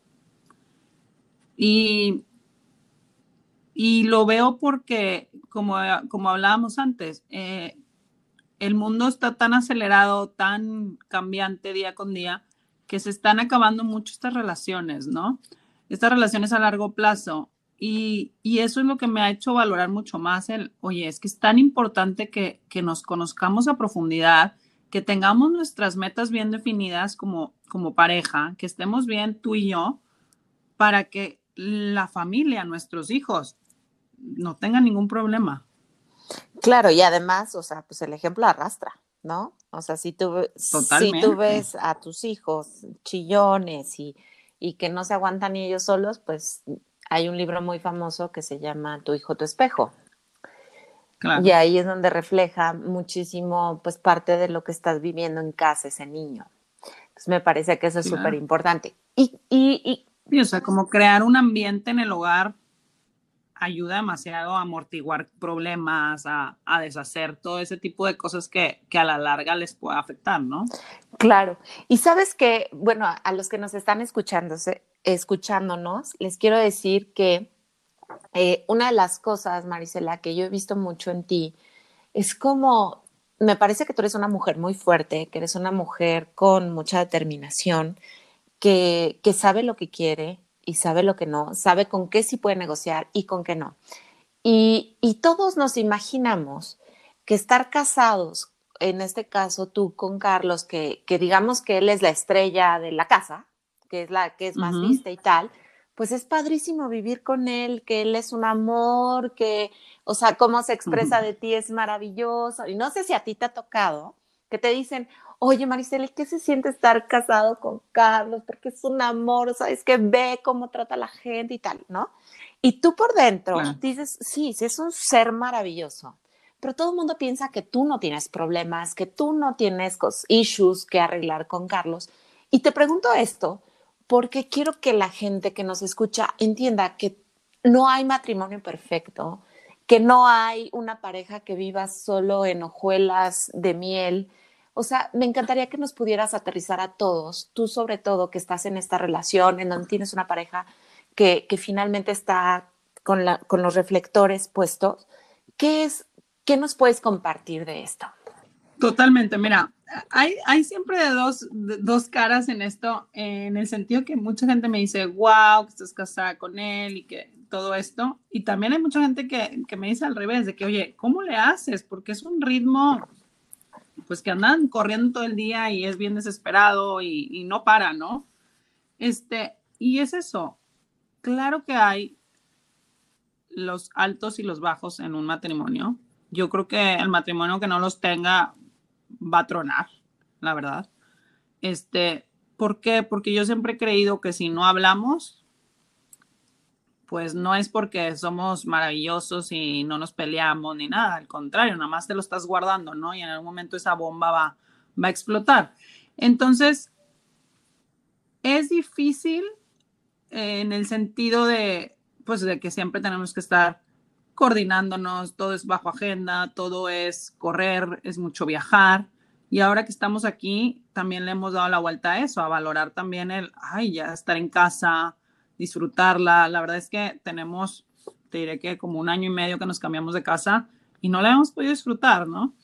Y, y lo veo porque, como, como hablábamos antes, eh, el mundo está tan acelerado, tan cambiante día con día, que se están acabando mucho estas relaciones, ¿no? Estas relaciones a largo plazo. Y, y, eso es lo que me ha hecho valorar mucho más el, oye, es que es tan importante que, que nos conozcamos a profundidad, que tengamos nuestras metas bien definidas como, como pareja, que estemos bien tú y yo, para que la familia, nuestros hijos, no tengan ningún problema. Claro, y además, o sea, pues el ejemplo arrastra, ¿no? O sea, si tú, si tú ves a tus hijos chillones y, y que no se aguantan ni ellos solos, pues hay un libro muy famoso que se llama Tu hijo, tu espejo. Claro. Y ahí es donde refleja muchísimo, pues, parte de lo que estás viviendo en casa ese niño. Entonces, me parece que eso es súper importante. Y, y, y, o sea, como crear un ambiente en el hogar ayuda demasiado a amortiguar problemas, a, deshacer todo ese tipo de cosas que, a la larga les puede afectar, ¿no? Claro. Y sabes que, bueno, a los que nos están escuchándose, escuchándonos, les quiero decir que eh, una de las cosas, Marisela, que yo he visto mucho en ti, es como, me parece que tú eres una mujer muy fuerte, que eres una mujer con mucha determinación, que, sabe lo que quiere y sabe lo que no, sabe con qué sí puede negociar y con qué no. Y, todos nos imaginamos que estar casados, en este caso tú con Carlos, que, digamos que él es la estrella de la casa, que es la que es más vista y tal, pues es padrísimo vivir con él, que él es un amor, que, o sea, cómo se expresa de ti es maravilloso. Y no sé si a ti te ha tocado que te dicen, oye Maricela, ¿qué se siente estar casado con Carlos? Porque es un amor, ¿sabes? Que ve cómo trata a la gente y tal, ¿no? Y tú por dentro dices, sí, sí, es un ser maravilloso, pero todo el mundo piensa que tú no tienes problemas, que tú no tienes issues que arreglar con Carlos. Y te pregunto esto porque quiero que la gente que nos escucha entienda que no hay matrimonio perfecto, que no hay una pareja que viva solo en hojuelas de miel, o sea, me encantaría que nos pudieras aterrizar a todos, tú sobre todo que estás en esta relación, en donde tienes una pareja que, finalmente está con, con los reflectores puestos. ¿Qué, es, ¿Qué nos puedes compartir de esto? Totalmente, mira, hay, hay siempre dos, dos caras en esto, en el sentido que mucha gente me dice, wow, que estás casada con él y que todo esto. Y también hay mucha gente que, que me dice al revés, de que, oye, ¿cómo le haces? Porque es un ritmo pues que andan corriendo todo el día y es bien desesperado y, no para, ¿no? Este, y es eso. Claro que hay los altos y los bajos en un matrimonio. Yo creo que el matrimonio que no los tenga va a tronar, la verdad. Este, ¿por qué? Porque yo siempre he creído que si no hablamos, pues no es porque somos maravillosos y no nos peleamos ni nada, al contrario, nada más te lo estás guardando, ¿no? Y en algún momento esa bomba va, va a explotar. Entonces, es difícil en el sentido de, pues, de que siempre tenemos que estar coordinándonos, todo es bajo agenda, todo es correr, es mucho viajar. Y ahora que estamos aquí, también le hemos dado la vuelta a eso, a valorar también el, ay, ya estar en casa, disfrutarla. La verdad es que tenemos, te diré que como un año y medio que nos cambiamos de casa y no la hemos podido disfrutar, ¿no?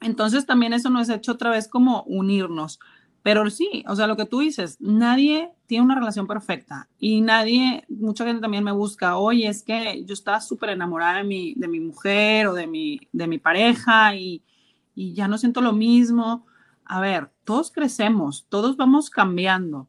Entonces también eso nos ha hecho otra vez como unirnos. Pero sí, o sea, lo que tú dices, nadie tiene una relación perfecta y nadie, mucha gente también me busca, oye, es que yo estaba súper enamorada de mi, de mi mujer o de mi, de mi pareja y, y ya no siento lo mismo. A ver, todos crecemos, todos vamos cambiando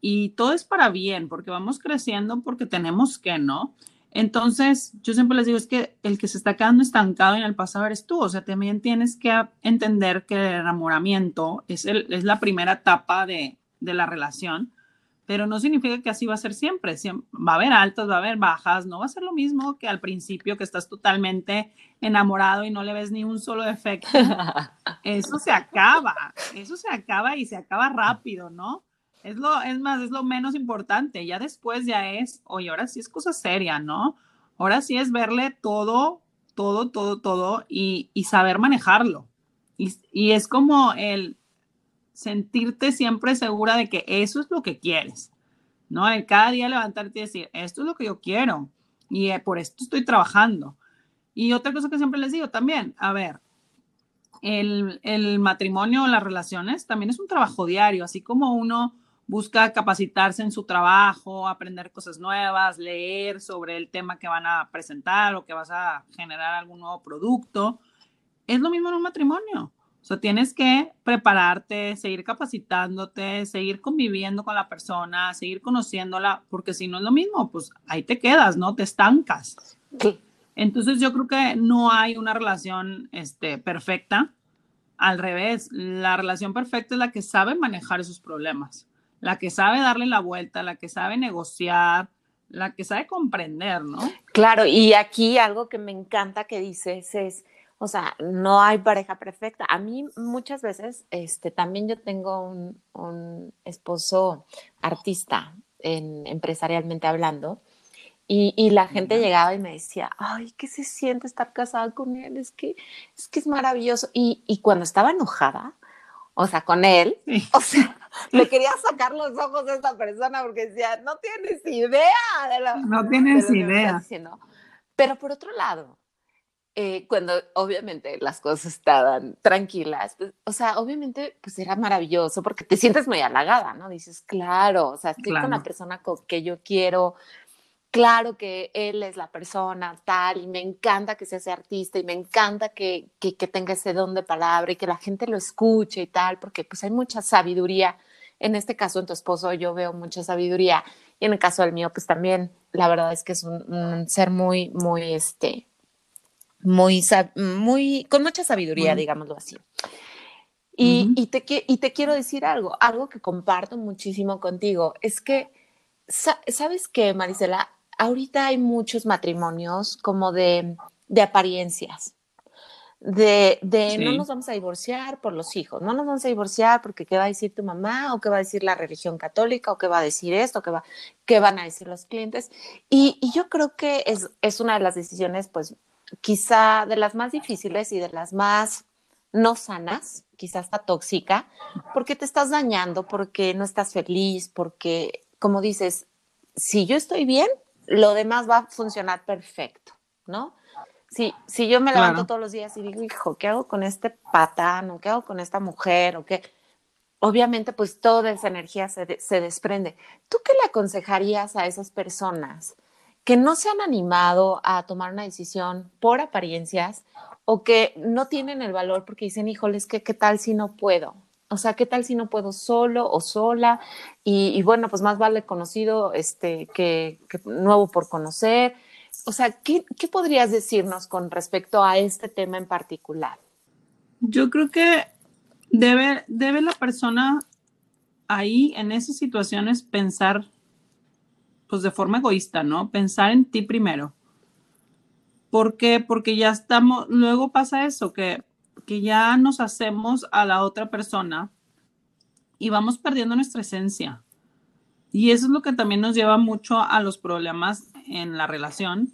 y todo es para bien porque vamos creciendo porque tenemos que, ¿no? Entonces, yo siempre les digo, es que el que se está quedando estancado en el pasado eres tú, o sea, también tienes que entender que el enamoramiento es, el, es la primera etapa de, de, la relación, pero no significa que así va a ser siempre. siempre. Va a haber altas, va a haber bajas, no va a ser lo mismo que al principio que estás totalmente enamorado y no le ves ni un solo defecto. Eso se acaba, eso se acaba y se acaba rápido, ¿no? Es lo, es más, es lo menos importante. Ya después ya es, oye, ahora sí es cosa seria, ¿no? Ahora sí es verle todo, todo, todo, todo y, y saber manejarlo. Y, y, es como el sentirte siempre segura de que eso es lo que quieres, ¿no? El cada día levantarte y decir, esto es lo que yo quiero y eh, por esto estoy trabajando. Y otra cosa que siempre les digo también, a ver, el, el matrimonio, las relaciones, también es un trabajo diario, así como uno busca capacitarse en su trabajo, aprender cosas nuevas, leer sobre el tema que van a presentar o que vas a generar algún nuevo producto. Es lo mismo en un matrimonio. O sea, tienes que prepararte, seguir capacitándote, seguir conviviendo con la persona, seguir conociéndola, porque si no es lo mismo, pues ahí te quedas, ¿no? Te estancas. Sí. Entonces yo creo que no hay una relación este, perfecta. Al revés, la relación perfecta es la que sabe manejar esos problemas la que sabe darle la vuelta, la que sabe negociar, la que sabe comprender, ¿no? Claro, y aquí algo que me encanta que dices es, o sea, no hay pareja perfecta. A mí muchas veces, este, también yo tengo un, un esposo artista, en, empresarialmente hablando, y, y, la gente llegaba y me decía, ay, ¿qué se siente estar casada con él? Es que es, que es maravilloso. Y, y cuando estaba enojada, o sea, con él, o sea, le quería sacar los ojos a esta persona porque decía, no tienes idea de no tienes idea. Pero por otro lado, eh, cuando obviamente las cosas estaban tranquilas, pues, o sea, obviamente pues era maravilloso porque te sientes muy halagada, ¿no? Dices, claro, o sea, estoy con la persona que yo quiero, claro que él es la persona tal y me encanta que sea ese artista y me encanta que, que, tenga ese don de palabra y que la gente lo escuche y tal, porque pues hay mucha sabiduría. En este caso, en tu esposo yo veo mucha sabiduría y en el caso del mío, pues también la verdad es que es un, ser muy, muy, este, muy, muy, con mucha sabiduría, digámoslo así. Y, y, te, y te quiero decir algo, algo que comparto muchísimo contigo, es que, ¿sabes qué, Marisela? ahorita hay muchos matrimonios como de, de apariencias, de, de no nos vamos a divorciar por los hijos, no nos vamos a divorciar porque qué va a decir tu mamá o qué va a decir la religión católica o qué va a decir esto, qué, va, qué van a decir los clientes. Y, y yo creo que es, es una de las decisiones, pues quizá de las más difíciles y de las más no sanas, quizá hasta tóxica, porque te estás dañando, porque no estás feliz, porque, como dices, si yo estoy bien, lo demás va a funcionar perfecto, ¿no? Si, si yo me levanto todos los días y digo, hijo, ¿qué hago con este patán o qué hago con esta mujer o qué? Obviamente, pues toda esa energía se, se desprende. ¿Tú qué le aconsejarías a esas personas que no se han animado a tomar una decisión por apariencias o que no tienen el valor porque dicen, híjoles, ¿qué, qué tal si no puedo? O sea, ¿qué tal si no puedo solo o sola? Y, bueno, pues más vale conocido este, que, nuevo por conocer. O sea, ¿qué, ¿qué, podrías decirnos con respecto a este tema en particular? Yo creo que debe, debe la persona ahí, en esas situaciones, pensar pues de forma egoísta, ¿no? Pensar en ti primero. ¿Por qué? Porque ya estamos, luego pasa eso, que que ya nos hacemos a la otra persona y vamos perdiendo nuestra esencia. Y eso es lo que también nos lleva mucho a los problemas en la relación,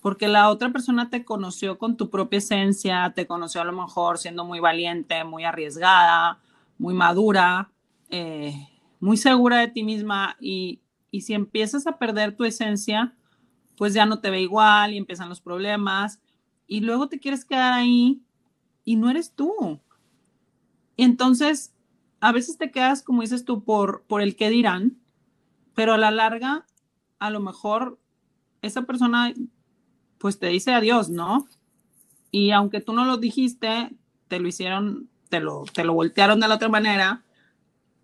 porque la otra persona te conoció con tu propia esencia, te conoció a lo mejor siendo muy valiente, muy arriesgada, muy madura, eh, muy segura de ti misma y, y si empiezas a perder tu esencia, pues ya no te ve igual y empiezan los problemas y luego te quieres quedar ahí y no eres tú. Entonces, a veces te quedas, como dices tú, por, por el qué dirán, pero a la larga, a lo mejor esa persona pues te dice adiós, ¿no? Y aunque tú no lo dijiste, te lo hicieron, te lo, te lo voltearon de la otra manera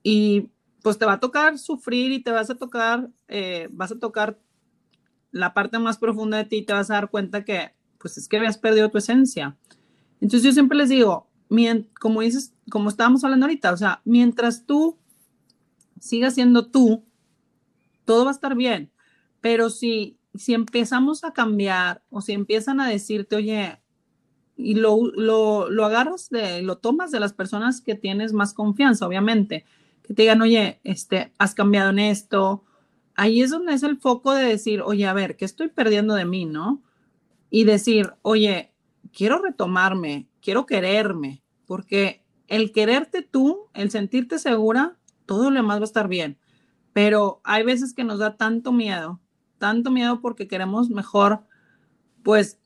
y pues te va a tocar sufrir y te vas a tocar, eh, vas a tocar la parte más profunda de ti y te vas a dar cuenta que pues es que habías perdido tu esencia. Entonces yo siempre les digo, como dices, como estábamos hablando ahorita, o sea, mientras tú sigas siendo tú, todo va a estar bien. Pero si si empezamos a cambiar o si empiezan a decirte, oye, y lo, lo, lo, agarras, de, lo tomas de las personas que tienes más confianza, obviamente, que te digan, oye, este, has cambiado en esto. Ahí es donde es el foco de decir, oye, a ver, ¿qué estoy perdiendo de mí, no? Y decir, oye, quiero retomarme, quiero quererme, porque el quererte tú, el sentirte segura, todo lo demás va a estar bien. Pero hay veces que nos da tanto miedo tanto miedo porque queremos mejor, pues,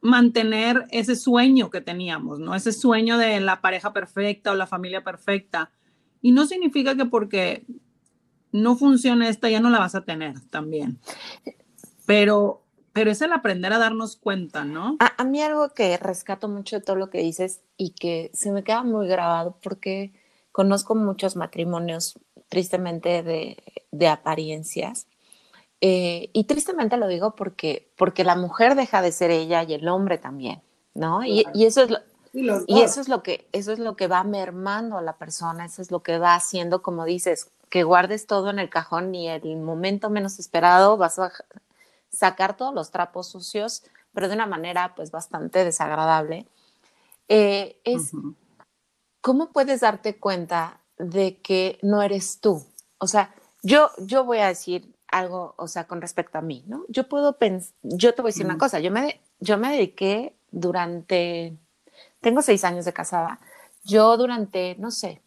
mantener ese sueño que teníamos, ¿no? Ese sueño de la pareja perfecta o la familia perfecta. Y no significa que porque no funcione esta ya no la vas a tener también. Pero, pero es el aprender a darnos cuenta, ¿no? A, a mí algo que rescato mucho de todo lo que dices y que se me queda muy grabado porque conozco muchos matrimonios tristemente de, de apariencias eh, y tristemente lo digo porque, porque la mujer deja de ser ella y el hombre también, ¿no? Y, y, eso es lo, y eso es lo que eso es lo que va mermando a la persona, eso es lo que va haciendo, como dices, que guardes todo en el cajón y el momento menos esperado vas a sacar todos los trapos sucios, pero de una manera pues bastante desagradable. Eh, es cómo puedes darte cuenta de que no eres tú. O sea, yo, yo voy a decir, algo, o sea, con respecto a mí, ¿no? Yo puedo pensar, yo te voy a decir una cosa, yo me, yo me dediqué durante, tengo seis años de casada, yo durante, no sé,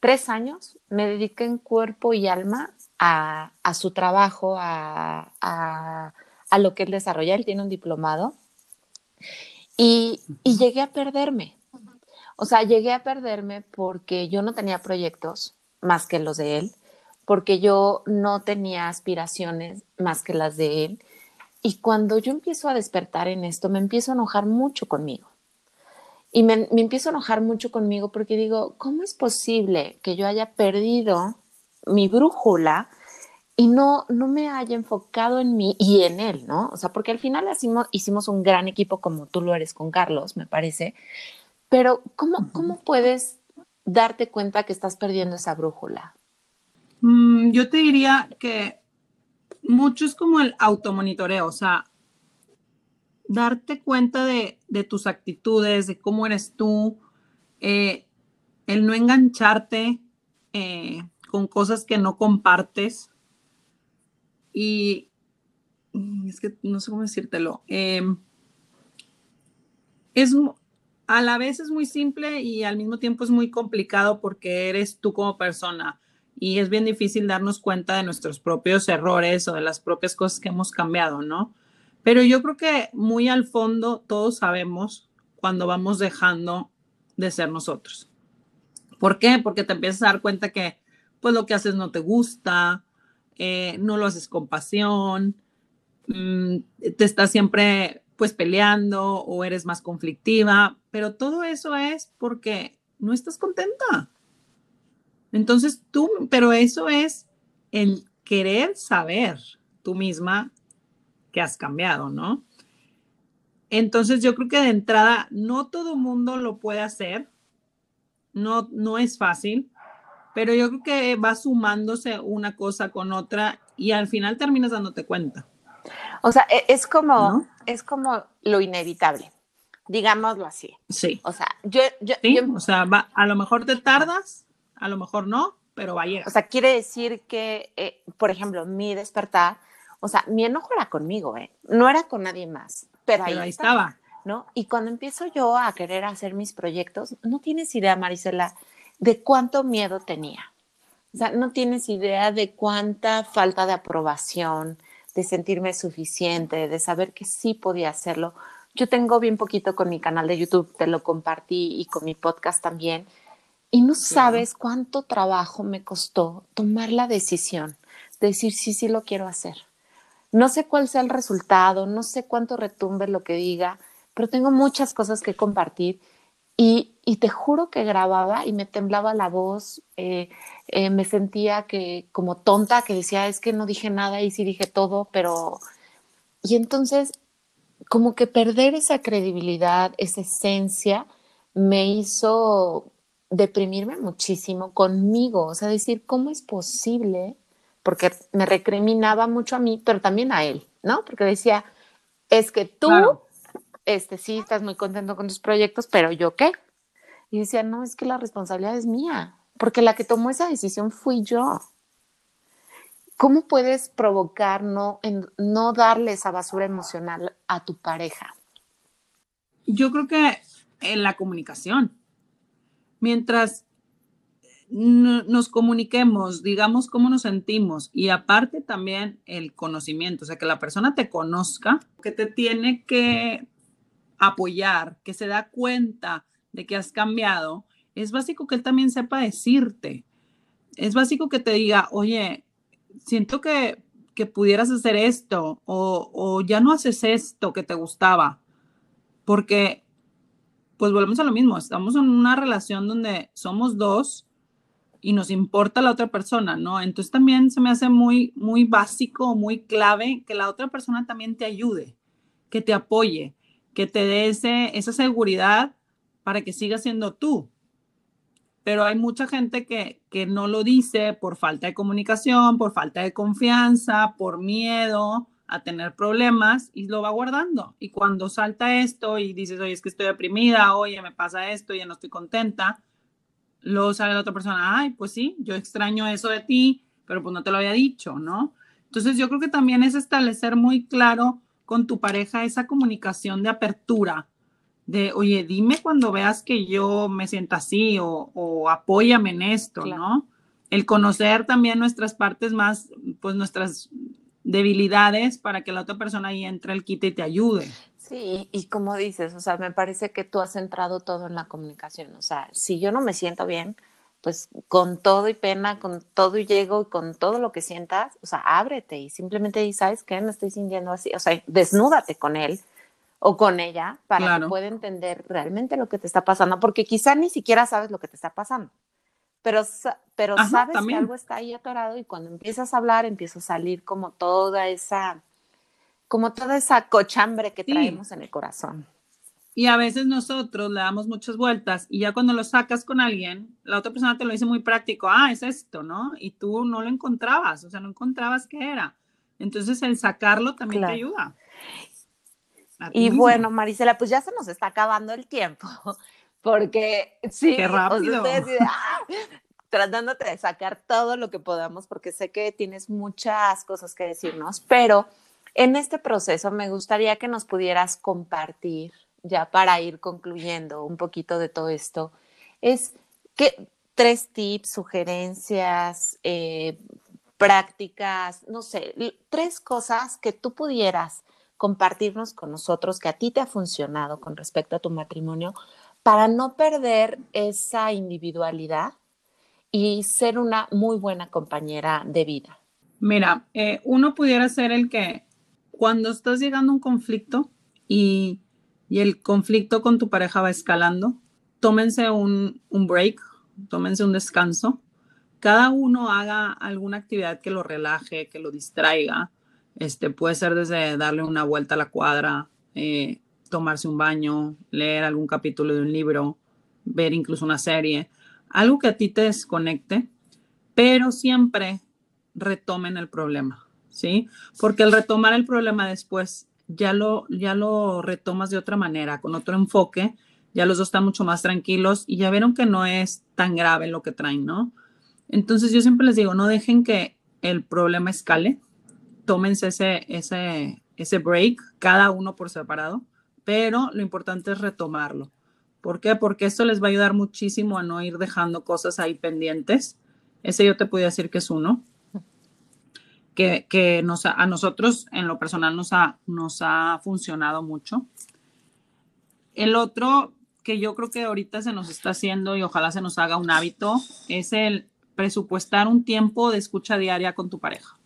tres años me dediqué en cuerpo y alma a, a su trabajo, a, a, a, lo que él desarrolla, él tiene un diplomado, y, y llegué a perderme. O sea, llegué a perderme porque yo no tenía proyectos más que los de él porque yo no tenía aspiraciones más que las de él. Y cuando yo empiezo a despertar en esto, me empiezo a enojar mucho conmigo. Y me, empiezo a enojar mucho conmigo porque digo, ¿cómo es posible que yo haya perdido mi brújula y no, no me haya enfocado en mí y en él, ¿no? O sea, porque al final hicimos, hicimos un gran equipo como tú lo eres con Carlos, me parece. Pero ¿cómo, cómo puedes darte cuenta que estás perdiendo esa brújula? Mm, yo te diría que mucho es como el automonitoreo, o sea, darte cuenta de, tus actitudes, de cómo eres tú, eh, el no engancharte eh, con cosas que no compartes. Y mm, es que no sé cómo decírtelo. Em, es a la vez es muy simple y al mismo tiempo es muy complicado porque eres tú como persona y es bien difícil darnos cuenta de nuestros propios errores o de las propias cosas que hemos cambiado, ¿no? Pero yo creo que muy al fondo todos sabemos cuando vamos dejando de ser nosotros. ¿Por qué? Porque te empiezas a dar cuenta que pues lo que haces no te gusta, eh, no lo haces con pasión, mm, te estás siempre pues peleando o eres más conflictiva, pero todo eso es porque no estás contenta. Entonces tú, pero eso es el querer saber tú misma que has cambiado, ¿no? Entonces yo creo que de entrada no todo mundo lo puede hacer, no, no es fácil, pero yo creo que va sumándose una cosa con otra y al final terminas dándote cuenta. O sea, e, es como, es como lo inevitable, digámoslo así. Sí. O sea, yo, yo, sí, o sea, va, a lo mejor te tardas, a lo mejor no, pero va a llegar. O sea, quiere decir que, eh, por ejemplo, mi despertar, o sea, mi enojo era conmigo, ¿eh? No era con nadie más, pero, pero ahí, estaba. ¿no? Y cuando empiezo yo a querer hacer mis proyectos, no tienes idea, Marisela, de cuánto miedo tenía. O sea, no tienes idea de cuánta falta de aprobación, de sentirme suficiente, de saber que sí podía hacerlo. Yo tengo bien poquito con mi canal de YouTube, te lo compartí y con mi podcast también. Y no sabes cuánto trabajo me costó tomar la decisión de decir sí, sí lo quiero hacer. No sé cuál sea el resultado, no sé cuánto retumbe lo que diga, pero tengo muchas cosas que compartir y, y te juro que grababa y me temblaba la voz, eh, eh, me sentía que como tonta, que decía, es que no dije nada y sí dije todo, pero... Y entonces, como que perder esa credibilidad, esa esencia, me hizo deprimirme muchísimo conmigo, o sea, decir, ¿cómo es posible? Porque me recriminaba mucho a mí, pero también a él, ¿no? Porque decía, es que tú, Claro. este, sí, estás muy contento con tus proyectos, pero yo qué? Y decía, no, es que la responsabilidad es mía, porque la que tomó esa decisión fui yo. ¿Cómo puedes provocar no, en, no darle esa basura emocional a tu pareja? Yo creo que en la comunicación, mientras no- nos comuniquemos, digamos cómo nos sentimos y aparte también el conocimiento, o sea, que la persona te conozca, que te tiene que apoyar, que se da cuenta de que has cambiado, es básico que él también sepa decirte. Es básico que te diga, oye, siento que, que pudieras hacer esto o, o ya no haces esto que te gustaba, porque pues volvemos a lo mismo, estamos en una relación donde somos dos y nos importa la otra persona, ¿no? Entonces también se me hace muy, muy básico, muy clave que la otra persona también te ayude, que te apoye, que te dé ese, esa seguridad para que sigas siendo tú. Pero hay mucha gente que, que no lo dice por falta de comunicación, por falta de confianza, por miedo a tener problemas y lo va guardando. Y cuando salta esto y dices, oye, es que estoy deprimida, oye, me pasa esto, ya no estoy contenta, luego sale la otra persona, ay, pues sí, yo extraño eso de ti, pero pues no te lo había dicho, ¿no? Entonces yo creo que también es establecer muy claro con tu pareja esa comunicación de apertura, de, oye, dime cuando veas que yo me sienta así o, o apóyame en esto, Claro. ¿no? El conocer también nuestras partes más, pues nuestras debilidades para que la otra persona ahí entre el quite y te ayude. Sí, y como dices, o sea, me parece que tú has centrado todo en la comunicación. O sea, si yo no me siento bien, pues con todo y pena, con todo y llego y con todo lo que sientas, o sea, ábrete y simplemente di, ¿sabes qué? Me estoy sintiendo así. O sea, desnúdate con él o con ella para que pueda entender realmente lo que te está pasando, porque quizá ni siquiera sabes lo que te está pasando. Pero, pero Ajá, sabes también. que algo está ahí atorado y cuando empiezas a hablar empieza a salir como toda esa, como toda esa cochambre que Sí. traemos en el corazón. Y a veces nosotros le damos muchas vueltas y ya cuando lo sacas con alguien, la otra persona te lo dice muy práctico, ah, es esto, ¿no? Y tú no lo encontrabas, o sea, no encontrabas qué era. Entonces el sacarlo también Claro. te ayuda. Y bueno, Marisela, pues ya se nos está acabando el tiempo, porque sí, Qué o sea, ¡ah! tratándote de sacar todo lo que podamos, porque sé que tienes muchas cosas que decirnos, pero en este proceso me gustaría que nos pudieras compartir, ya para ir concluyendo un poquito de todo esto, es que tres tips, sugerencias, eh, prácticas, no sé, tres cosas que tú pudieras compartirnos con nosotros que a ti te ha funcionado con respecto a tu matrimonio para no perder esa individualidad y ser una muy buena compañera de vida. Mira, eh, uno pudiera ser el que cuando estás llegando a un conflicto y, y el conflicto con tu pareja va escalando, tómense un, un break, tómense un descanso. Cada uno haga alguna actividad que lo relaje, que lo distraiga. Este, puede ser desde darle una vuelta a la cuadra, eh, tomarse un baño, leer algún capítulo de un libro, ver incluso una serie, algo que a ti te desconecte, pero siempre retomen el problema, ¿sí? Porque el retomar el problema después ya lo, ya lo retomas de otra manera, con otro enfoque, ya los dos están mucho más tranquilos y ya vieron que no es tan grave lo que traen, ¿no? Entonces yo siempre les digo, no dejen que el problema escale, tómense ese, ese, ese break, cada uno por separado, pero lo importante es retomarlo. ¿Por qué? Porque esto les va a ayudar muchísimo a no ir dejando cosas ahí pendientes. Ese yo te podría decir que es uno. Que, que nos, a nosotros en lo personal nos ha, nos ha funcionado mucho. El otro que yo creo que ahorita se nos está haciendo y ojalá se nos haga un hábito es el presupuestar un tiempo de escucha diaria con tu pareja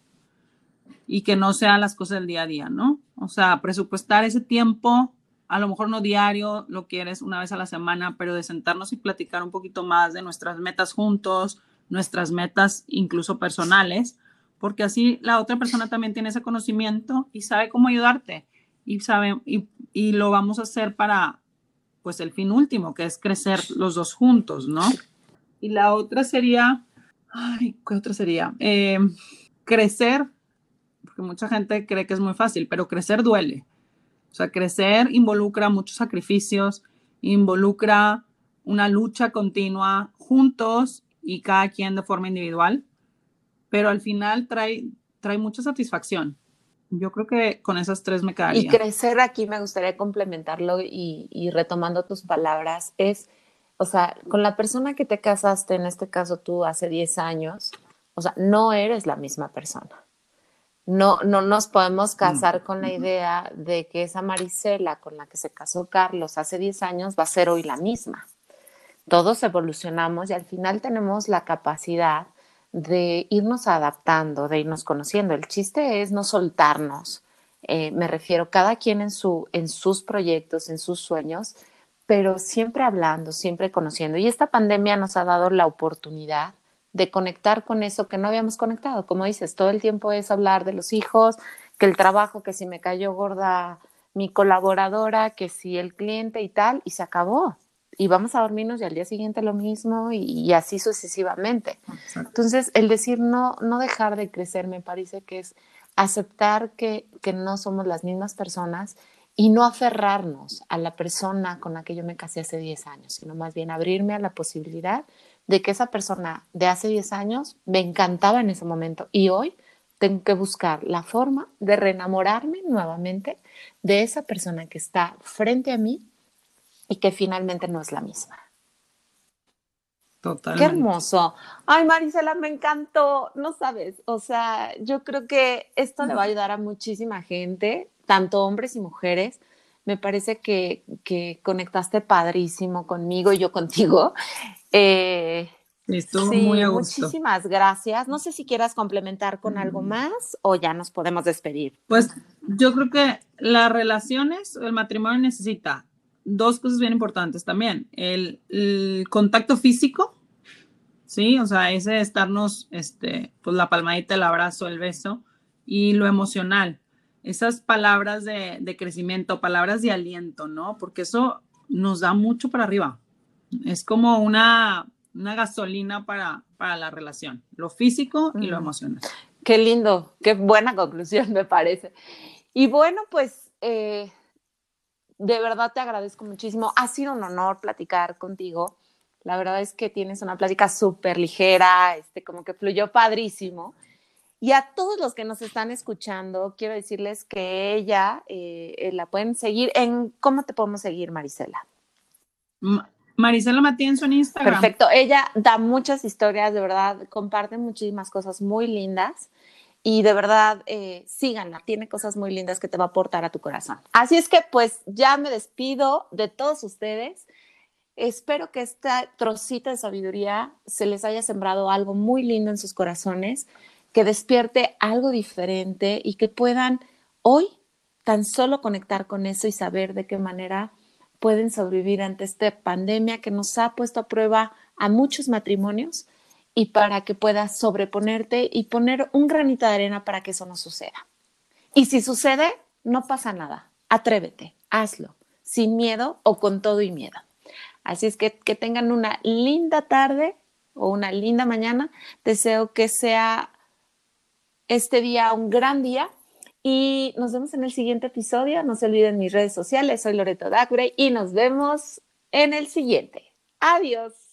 y que no sean las cosas del día a día, ¿no? O sea, presupuestar ese tiempo, a lo mejor no diario, lo quieres una vez a la semana, pero de sentarnos y platicar un poquito más de nuestras metas juntos, nuestras metas incluso personales, porque así la otra persona también tiene ese conocimiento y sabe cómo ayudarte y sabe y, y lo vamos a hacer para pues el fin último, que es crecer los dos juntos, ¿no? Y la otra sería, ay, ¿qué otra sería? Eh, crecer, porque mucha gente cree que es muy fácil, pero crecer duele. O sea, crecer involucra muchos sacrificios, involucra una lucha continua juntos y cada quien de forma individual, pero al final trae, trae mucha satisfacción. Yo creo que con esas tres me quedaría. Y crecer aquí me gustaría complementarlo y, y, retomando tus palabras, es, o sea, con la persona que te casaste, en este caso tú hace 10 años, o sea, no eres la misma persona. No, no nos podemos casar con la idea de que esa Marisela con la que se casó Carlos hace 10 años va a ser hoy la misma. Todos evolucionamos y al final tenemos la capacidad de irnos adaptando, de irnos conociendo. El chiste es no soltarnos. Eh, me refiero cada quien en, su, en sus proyectos, en sus sueños, pero siempre hablando, siempre conociendo. Y esta pandemia nos ha dado la oportunidad de conectar con eso que no habíamos conectado. Como dices, todo el tiempo es hablar de los hijos, que el trabajo, que si me cayó gorda mi colaboradora, que si el cliente y tal, y se acabó y vamos a dormirnos y al día siguiente lo mismo y, así sucesivamente. Entonces, el decir no, no dejar de crecer me parece que es aceptar que, que no somos las mismas personas y no aferrarnos a la persona con la que yo me casé hace 10 años, sino más bien abrirme a la posibilidad de que esa persona de hace 10 años me encantaba en ese momento y hoy tengo que buscar la forma de reenamorarme nuevamente de esa persona que está frente a mí y que finalmente no es la misma. Totalmente. Qué hermoso. Ay, Marisela, me encantó. No sabes, o sea, yo creo que esto le va a ayudar a muchísima gente, tanto hombres y mujeres. Me parece que, que conectaste padrísimo conmigo y yo contigo. Eh, Estuvo muy a gusto. Muchísimas gracias. No sé si quieras complementar con algo más o ya nos podemos despedir. Pues yo creo que las relaciones, el matrimonio necesita dos cosas bien importantes también. El, contacto físico, ¿sí? O sea, ese de estarnos, este, pues la palmadita, el abrazo, el beso, y lo emocional. Esas palabras de, de crecimiento, palabras de aliento, ¿no? Porque eso nos da mucho para arriba. Es como una, una gasolina para, para la relación, lo físico y lo emocional. Qué lindo, qué buena conclusión me parece. Y bueno, pues eh, de verdad te agradezco muchísimo. Ha sido un honor platicar contigo. La verdad es que tienes una plática súper ligera, este, como que fluyó padrísimo. Y a todos los que nos están escuchando, quiero decirles que ella eh, eh, la pueden seguir en, ¿cómo te podemos seguir, Marisela? Marisela Matienzo en Instagram. Perfecto, ella da muchas historias, de verdad, comparte muchísimas cosas muy lindas y de verdad eh, síganla, tiene cosas muy lindas que te va a aportar a tu corazón. Así es que pues ya me despido de todos ustedes. Espero que esta trocita de sabiduría se les haya sembrado algo muy lindo en sus corazones, que despierte algo diferente y que puedan hoy tan solo conectar con eso y saber de qué manera pueden sobrevivir ante esta pandemia que nos ha puesto a prueba a muchos matrimonios y para que puedas sobreponerte y poner un granito de arena para que eso no suceda. Y si sucede, no pasa nada. Atrévete, hazlo, sin miedo o con todo y miedo. Así es que que tengan una linda tarde o una linda mañana. Deseo que sea este día un gran día y nos vemos en el siguiente episodio. No se olviden mis redes sociales. Soy Loreto Dacure y nos vemos en el siguiente. Adiós.